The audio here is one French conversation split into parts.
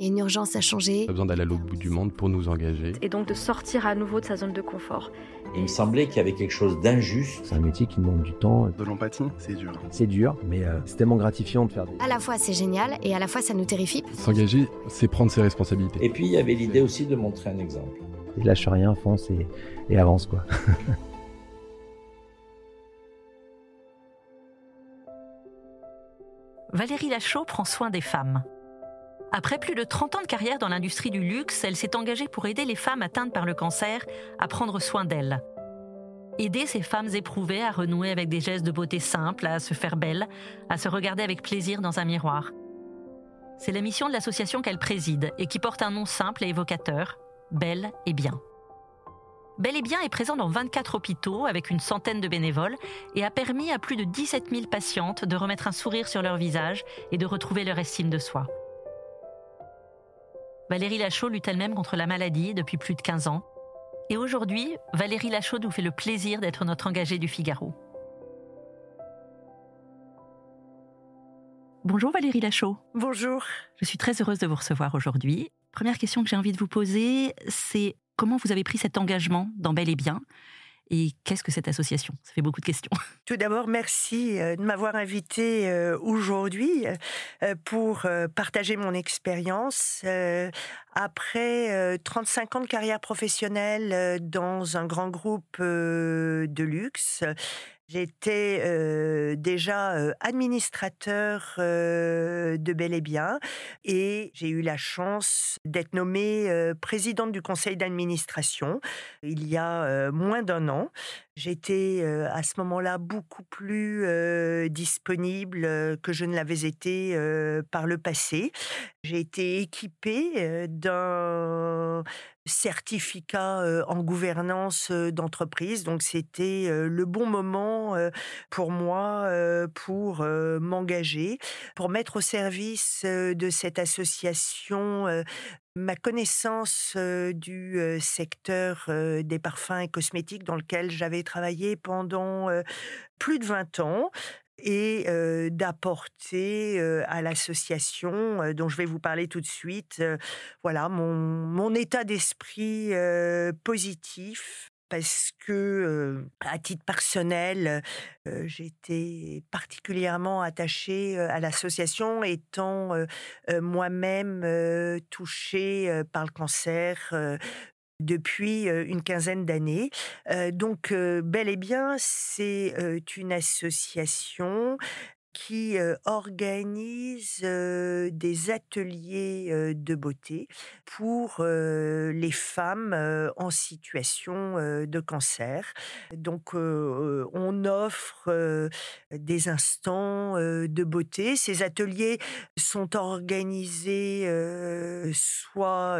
Il y a une urgence à changer. Pas besoin d'aller à l'autre bout du monde pour nous engager. Et donc de sortir à nouveau de sa zone de confort. Il me semblait qu'il y avait quelque chose d'injuste. C'est un métier qui demande du temps. De l'empathie, c'est dur. C'est dur, mais euh, c'est tellement gratifiant de faire des... À la fois c'est génial et à la fois ça nous terrifie. S'engager, c'est prendre ses responsabilités. Et puis il y avait l'idée aussi de montrer un exemple. Et lâche rien, fonce et, et avance quoi. Valérie Lachaud prend soin des femmes. Après plus de 30 ans de carrière dans l'industrie du luxe, elle s'est engagée pour aider les femmes atteintes par le cancer à prendre soin d'elles. Aider ces femmes éprouvées à renouer avec des gestes de beauté simples, à se faire belle, à se regarder avec plaisir dans un miroir. C'est la mission de l'association qu'elle préside et qui porte un nom simple et évocateur, Belle et Bien. Bel et Bien est présent dans 24 hôpitaux avec une centaine de bénévoles et a permis à plus de 17 000 patientes de remettre un sourire sur leur visage et de retrouver leur estime de soi. Valérie Lachaud lutte elle-même contre la maladie depuis plus de 15 ans. Et aujourd'hui, Valérie Lachaud nous fait le plaisir d'être notre engagée du Figaro. Bonjour Valérie Lachaud. Bonjour. Je suis très heureuse de vous recevoir aujourd'hui. Première question que j'ai envie de vous poser, c'est comment vous avez pris cet engagement dans Bel et Bien? Et qu'est-ce que cette association? Ça fait beaucoup de questions. Tout d'abord, merci de m'avoir invité aujourd'hui pour partager mon expérience. Après 35 ans de carrière professionnelle dans un grand groupe de luxe, J'étais euh, déjà euh, administrateur euh, de Bel et Bien et j'ai eu la chance d'être nommée présidente du conseil d'administration il y a moins d'un an. J'étais à ce moment-là beaucoup plus disponible que je ne l'avais été par le passé. J'ai été équipée d'un certificat en gouvernance d'entreprise. Donc c'était le bon moment pour moi pour m'engager, pour mettre au service de cette association ma connaissance du secteur des parfums et cosmétiques dans lequel j'avais travaillé pendant plus de 20 ans et d'apporter à l'association dont je vais vous parler tout de suite, voilà mon, mon état d'esprit positif parce que, à titre personnel, j'étais particulièrement attachée à l'association, étant moi-même touchée par le cancer depuis une quinzaine d'années. donc, bel et bien, c'est une association qui organise des ateliers de beauté pour les femmes en situation de cancer. Donc, on offre des instants de beauté. Ces ateliers sont organisés soit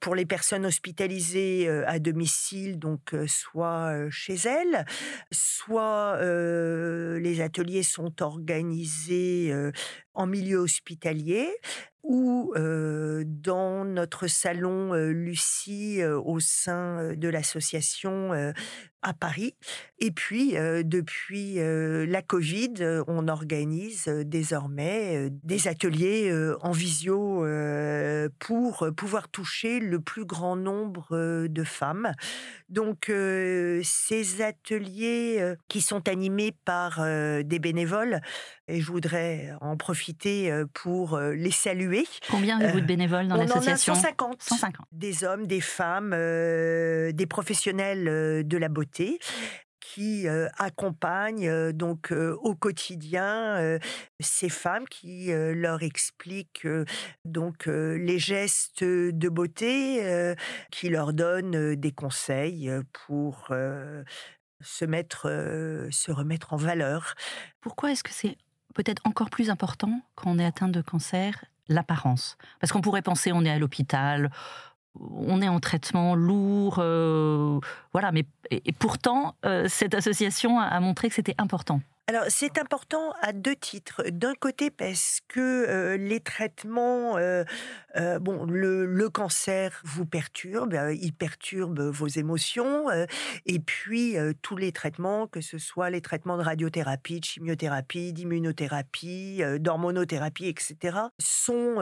pour les personnes hospitalisées à domicile, donc soit chez elles, soit les ateliers sont organisés organisé euh, en milieu hospitalier ou dans notre salon Lucie au sein de l'association à Paris. Et puis, depuis la Covid, on organise désormais des ateliers en visio pour pouvoir toucher le plus grand nombre de femmes. Donc, ces ateliers qui sont animés par des bénévoles, et je voudrais en profiter pour les saluer. Combien avez-vous de bénévoles dans l'association On en a 150. 150. Des hommes, des femmes, des professionnels de la beauté qui accompagnent donc au quotidien ces femmes qui leur expliquent donc les gestes de beauté, qui leur donnent des conseils pour se mettre, se remettre en valeur. Pourquoi est-ce que c'est peut-être encore plus important quand on est atteint de cancer, l'apparence. Parce qu'on pourrait penser on est à l'hôpital, on est en traitement lourd, euh, voilà. Mais et, pourtant, euh, cette association a montré que c'était important. Alors c'est important à deux titres. D'un côté parce que euh, les traitements, euh, euh, bon, le, cancer vous perturbe, il perturbe vos émotions, et puis tous les traitements, que ce soit les traitements de radiothérapie, de chimiothérapie, d'immunothérapie, d'hormonothérapie, etc., sont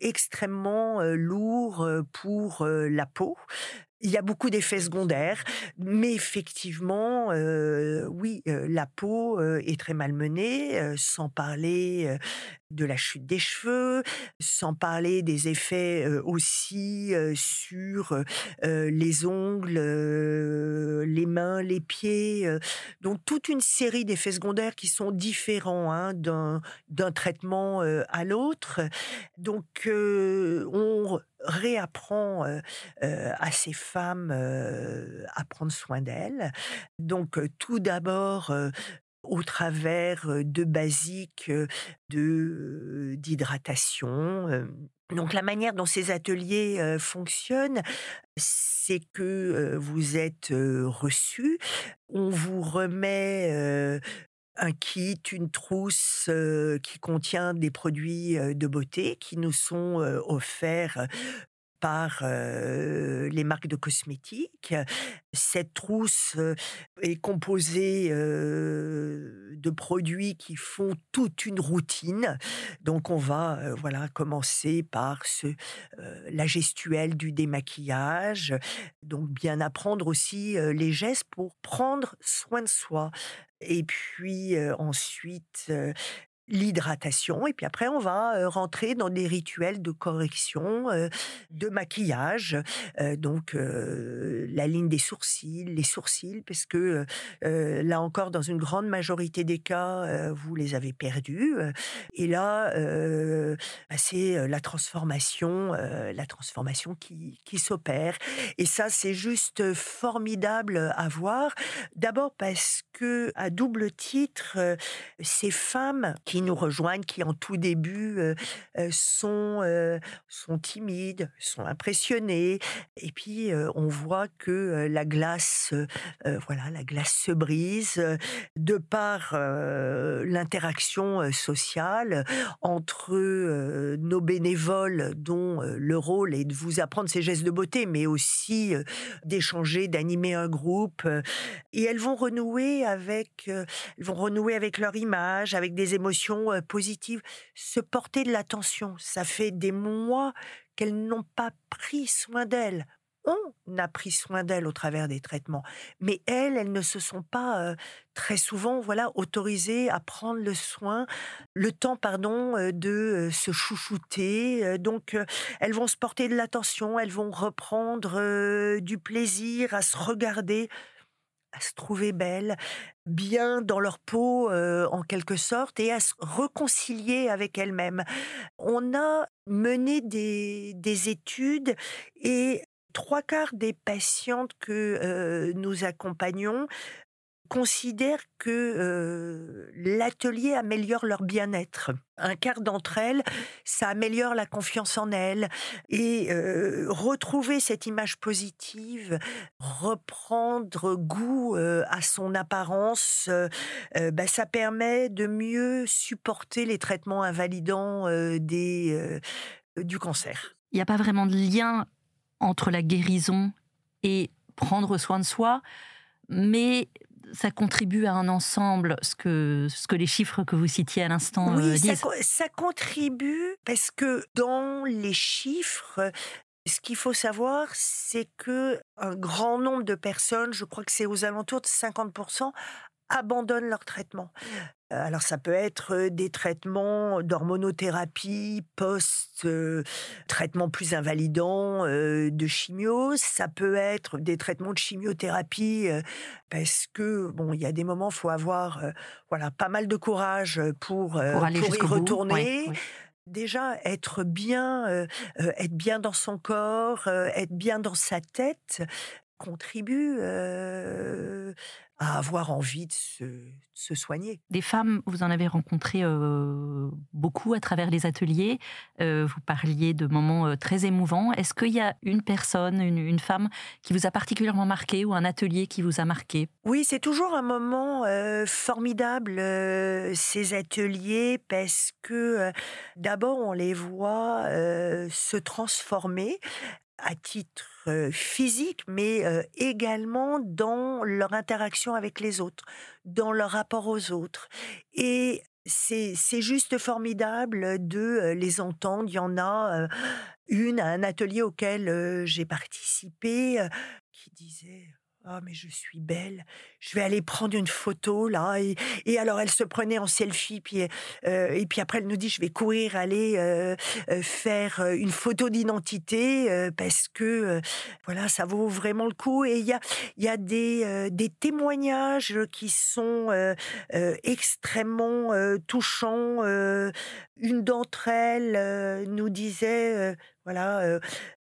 extrêmement lourds pour la peau. Il y a beaucoup d'effets secondaires, mais effectivement, euh, oui, euh, la peau euh, est très malmenée, sans parler de la chute des cheveux, sans parler des effets aussi sur les ongles, les mains, les pieds. donc toute une série d'effets secondaires qui sont différents hein, d'un traitement à l'autre. Donc on réapprend à ces femmes à prendre soin d'elles. Donc tout d'abord au travers de basiques de d'hydratation. Donc la manière dont ces ateliers fonctionnent, c'est que vous êtes reçus, on vous remet un kit, une trousse qui contient des produits de beauté qui nous sont offerts par les marques de cosmétiques. Cette trousse est composée de produits qui font toute une routine. Donc on va voilà commencer par ce, la gestuelle du démaquillage. Donc bien apprendre aussi les gestes pour prendre soin de soi. Et puis ensuite, l'hydratation et puis après on va rentrer dans des rituels de correction de maquillage donc la ligne des sourcils les sourcils parce que là encore dans une grande majorité des cas vous les avez perdus et là bah, c'est la transformation la transformation qui, qui s'opère et ça c'est juste formidable à voir. D'abord parce que à double titre ces femmes qui qui nous rejoignent, qui en tout début sont, sont timides, sont impressionnés. Et puis on voit que la glace, voilà, la glace se brise de par l'interaction sociale entre nos bénévoles, dont le rôle est de vous apprendre ces gestes de beauté, mais aussi d'échanger, d'animer un groupe. Et elles vont renouer avec, elles vont renouer avec leur image, avec des émotions positive, se porter de l'attention. Ça fait des mois qu'elles n'ont pas pris soin d'elles. On a pris soin d'elles au travers des traitements, mais elles, elles ne se sont pas très souvent, voilà, autorisées à prendre le soin, le temps, pardon, de se chouchouter. donc, elles vont se porter de l'attention, elles vont reprendre du plaisir à se regarder à se trouver belles, bien dans leur peau en quelque sorte, et à se réconcilier avec elles-mêmes. On a mené des, des études et trois quarts des patientes que nous accompagnons considèrent que l'atelier améliore leur bien-être. Un quart d'entre elles, ça améliore la confiance en elles. Et retrouver cette image positive, reprendre goût à son apparence, bah, ça permet de mieux supporter les traitements invalidants du cancer. Il n'y a pas vraiment de lien entre la guérison et prendre soin de soi, mais ça contribue à un ensemble, ce que, ce que les chiffres que vous citiez à l'instant oui, disent. Ça, ça contribue parce que dans les chiffres, ce qu'il faut savoir, c'est que un grand nombre de personnes, je crois que c'est aux alentours de 50%, abandonnent leur traitement. Euh, alors ça peut être des traitements d'hormonothérapie post-traitement plus invalidant de chimio, ça peut être des traitements de chimiothérapie parce que bon, il y a des moments faut avoir voilà pas mal de courage pour pour, y retourner. Déjà être bien, être bien dans son corps, être bien dans sa tête, contribuent euh, à avoir envie de se, de se soigner. Des femmes, vous en avez rencontré euh, beaucoup à travers les ateliers. Euh, vous parliez de moments euh, très émouvants. Est-ce qu'il y a une personne, une, une femme qui vous a particulièrement marqué ou un atelier qui vous a marqué? Oui, c'est toujours un moment formidable, ces ateliers, parce que d'abord, on les voit se transformer à titre physique, mais également dans leur interaction avec les autres, dans leur rapport aux autres. Et c'est juste formidable de les entendre. Il y en a une à un atelier auquel j'ai participé qui disait ah mais je suis belle, je vais aller prendre une photo là et, alors elle se prenait en selfie puis euh, et puis après elle nous dit je vais courir aller euh, euh, faire une photo d'identité parce que voilà ça vaut vraiment le coup et il y a y a des des témoignages qui sont extrêmement touchants. Une d'entre elles nous disait voilà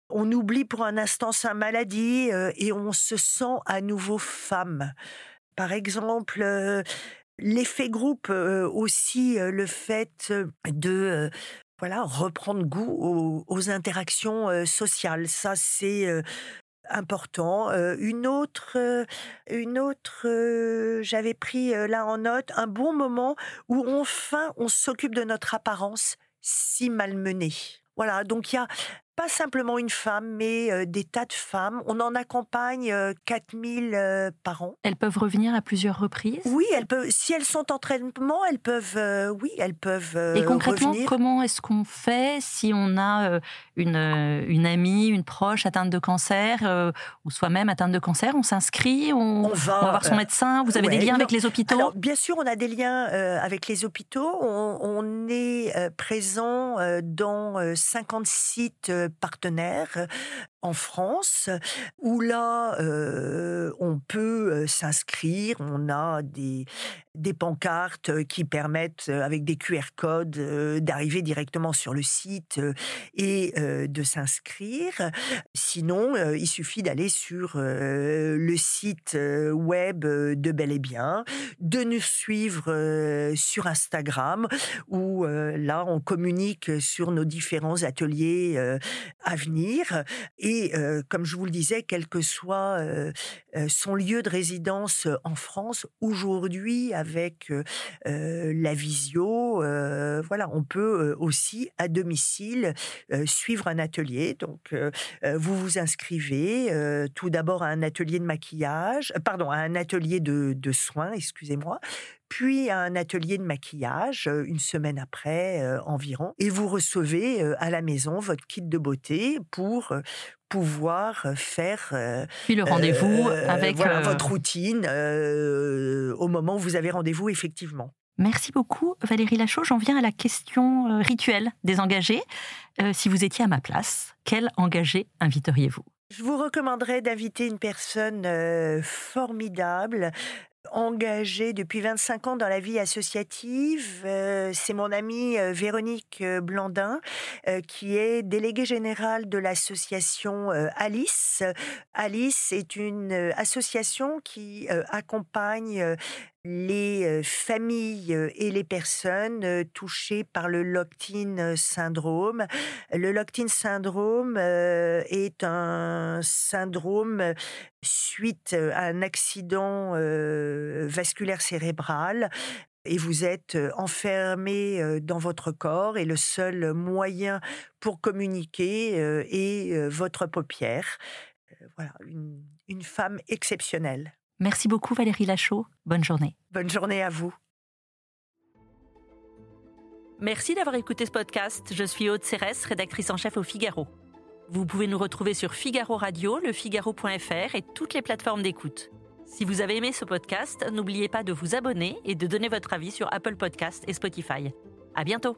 on oublie pour un instant sa maladie euh, et on se sent à nouveau femme. Par exemple, euh, l'effet groupe euh, aussi, le fait de voilà reprendre goût aux, interactions sociales. Ça, c'est important. Une autre, une autre, j'avais pris là en note un bon moment où enfin on s'occupe de notre apparence si malmenée. Voilà, donc il y a pas simplement une femme, mais euh, des tas de femmes. On en accompagne euh, 4000 euh, par an. Elles peuvent revenir à plusieurs reprises? Oui, elles peuvent, si elles sont en traitement, elles peuvent, euh, oui, elles peuvent Et concrètement, revenir. comment est-ce qu'on fait si on a une, une amie, une proche atteinte de cancer, ou soi-même atteinte de cancer? On s'inscrit on, On va, on va voir son médecin? Vous avez des liens non. avec les hôpitaux? Alors, bien sûr, on a des liens avec les hôpitaux. On, on est présent dans euh, 50 sites partenaires en France, où là, euh, on peut euh, s'inscrire. On a des, des pancartes euh, qui permettent, avec des QR codes, d'arriver directement sur le site et de s'inscrire. Sinon, il suffit d'aller sur le site web de Bel et Bien, de nous suivre sur Instagram, où là, on communique sur nos différents ateliers à venir. Et euh, comme je vous le disais, quel que soit son lieu de résidence en France, aujourd'hui, avec la visio, voilà, on peut aussi à domicile suivre un atelier. Donc, vous vous inscrivez tout d'abord à un atelier de maquillage, pardon, à un atelier de soins, excusez-moi, puis un atelier de maquillage une semaine après euh, environ, et vous recevez euh, à la maison votre kit de beauté pour euh, pouvoir faire Puis le rendez-vous avec... voilà, votre routine au moment où vous avez rendez-vous effectivement. Merci beaucoup Valérie Lachaud. J'en viens à la question rituelle des engagés. Si vous étiez à ma place, quel engagé inviteriez-vous? Je vous recommanderais d'inviter une personne euh, formidable, engagée depuis 25 ans dans la vie associative. Euh, C'est mon amie euh, Véronique euh, Blandin, qui est déléguée générale de l'association Alice. Alice est une association qui accompagne les familles et les personnes touchées par le locked-in syndrome. Le locked-in syndrome est un syndrome suite à un accident vasculaire cérébral et vous êtes enfermé dans votre corps et le seul moyen pour communiquer est votre paupière. Voilà, une, une femme exceptionnelle. Merci beaucoup Valérie Lachaud. Bonne journée. Bonne journée à vous. Merci d'avoir écouté ce podcast. Je suis Aude Cérès, rédactrice en chef au Figaro. Vous pouvez nous retrouver sur Figaro Radio, lefigaro.fr et toutes les plateformes d'écoute. Si vous avez aimé ce podcast, n'oubliez pas de vous abonner et de donner votre avis sur Apple Podcast et Spotify. À bientôt!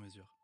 mesure.